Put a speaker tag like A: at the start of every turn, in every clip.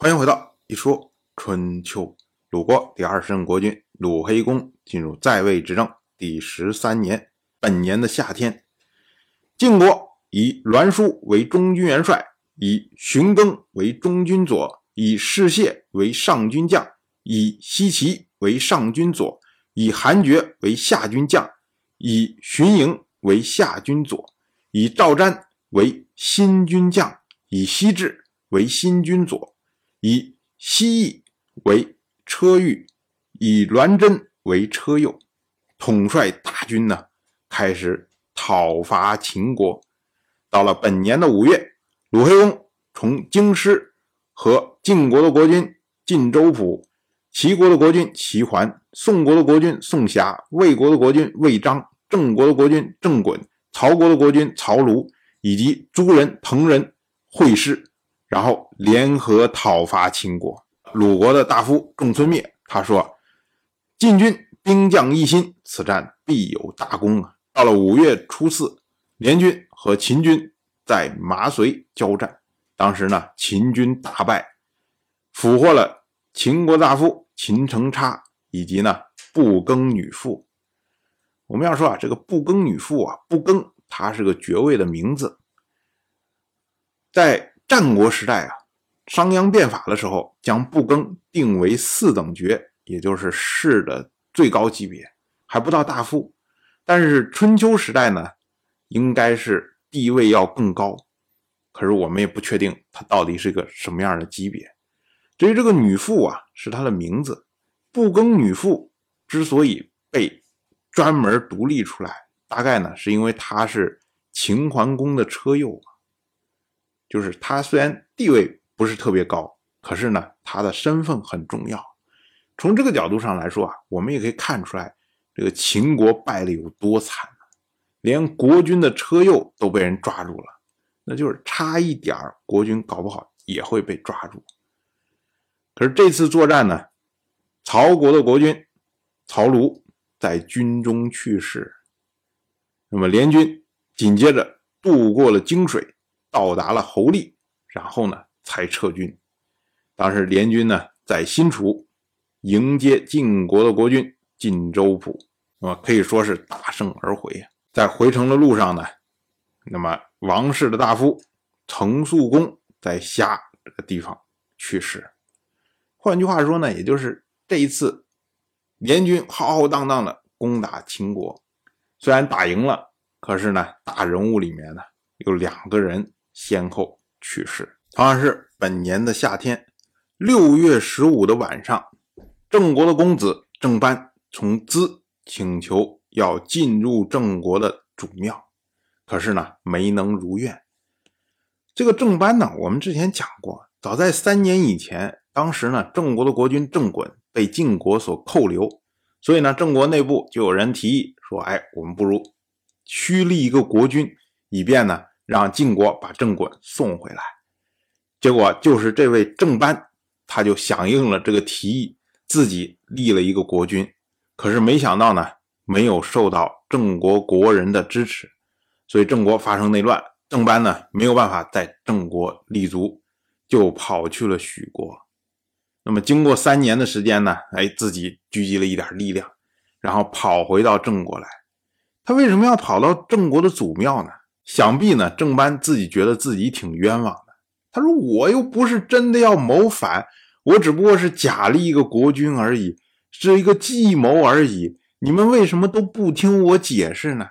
A: 欢迎回到一说春秋。鲁国第二十任国君鲁黑公进入在位执政第十三年，本年的夏天，晋国以栾书为中军元帅，以荀庚为中军左，以士燮为上军将，以西岐为上军左，以韩厥为下军将，以荀盈为下军左，以赵瞻为新军将，以西至为新军左，以西翼为车御，以栾真为车右，统帅大军呢，开始讨伐秦国。到了本年的五月，鲁黑公从京师和晋国的国君晋州府、齐国的国君齐桓、宋国的国君宋瑕、魏国的国君魏章、郑国的国君郑衮、曹国的国君曹庐以及诸人、彭人会师，然后联合讨伐秦国。鲁国的大夫仲孙灭他说：“晋军兵将一心，此战必有大功啊！”到了五月初四，联军和秦军在麻遂交战，当时呢，秦军大败，俘获了秦国大夫秦成差以及呢不更女妇。我们要说啊，这个不更女妇啊，不更，它是个爵位的名字，在战国时代啊。商鞅变法的时候，将不更定为四等爵，也就是士的最高级别，还不到大夫。但是春秋时代呢，应该是地位要更高。可是我们也不确定他到底是个什么样的级别。至于这个女傅啊，是他的名字。不更女傅之所以被专门独立出来，大概呢是因为她是秦桓公的车右，就是他虽然地位。不是特别高，可是呢，他的身份很重要。从这个角度上来说啊，我们也可以看出来，这个秦国败的有多惨连国君的车右都被人抓住了，那就是差一点国君搞不好也会被抓住。可是这次作战呢，曹国的国君曹庐在军中去世，那么联军紧接着渡过了泾水，到达了侯利，然后呢？才撤军。当时联军呢在新楚迎接晋国的国君晋州府，那么可以说是大胜而回。在回城的路上呢，那么王室的大夫程肃公在虾这个地方去世。换句话说呢，也就是这一次联军浩浩荡荡的攻打秦国，虽然打赢了，可是呢大人物里面呢有两个人先后去世。同样是本年的夏天，六月十五的晚上，郑国的公子郑班从资请求要进入郑国的主庙，可是呢没能如愿。这个郑班呢，我们之前讲过，早在三年以前，当时呢郑国的国君郑衮被晋国所扣留，所以呢郑国内部就有人提议说：“哎，我们不如虚立一个国君，以便呢让晋国把郑国送回来。”结果就是这位郑班，他就响应了这个提议，自己立了一个国君。可是没想到呢，没有受到郑国国人的支持，所以郑国发生内乱。郑班呢没有办法在郑国立足，就跑去了许国。那么经过三年的时间呢，哎，自己聚集了一点力量，然后跑回到郑国来。他为什么要跑到郑国的祖庙呢？想必呢，郑班自己觉得自己挺冤枉的。他说：“我又不是真的要谋反，我只不过是假立一个国君而已，是一个计谋而已。你们为什么都不听我解释呢？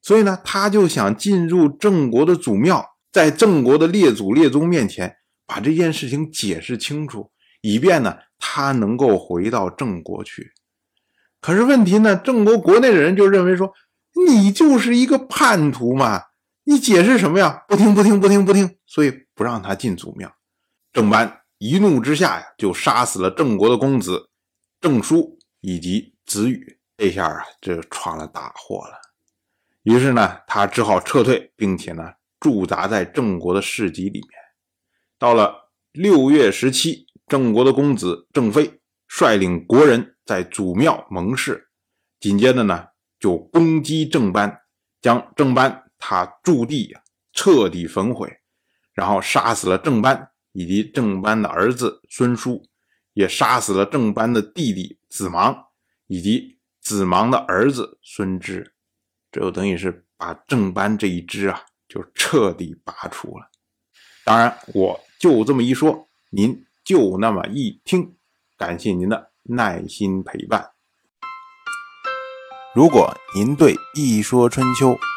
A: 所以呢，他就想进入郑国的祖庙，在郑国的列祖列宗面前把这件事情解释清楚，以便呢，他能够回到郑国去。可是问题呢，郑国国内的人就认为说，你就是一个叛徒嘛。”你解释什么呀？不听不听不听不听，所以不让他进祖庙。郑班一怒之下呀，就杀死了郑国的公子郑叔以及子羽。这下啊，这闯了大祸了。于是呢，他只好撤退，并且呢，驻扎在郑国的市集里面。到了六月十七，郑国的公子郑飞率领国人在祖庙盟誓，紧接着呢，就攻击郑班，将郑班。他驻地彻底焚毁，然后杀死了郑班以及郑班的儿子孙叔，也杀死了郑班的弟弟子芒以及子芒的儿子孙芝，这就等于是把郑班这一支啊，就彻底拔除了。当然，我就这么一说，您就那么一听，感谢您的耐心陪伴。
B: 如果您对《一说春秋》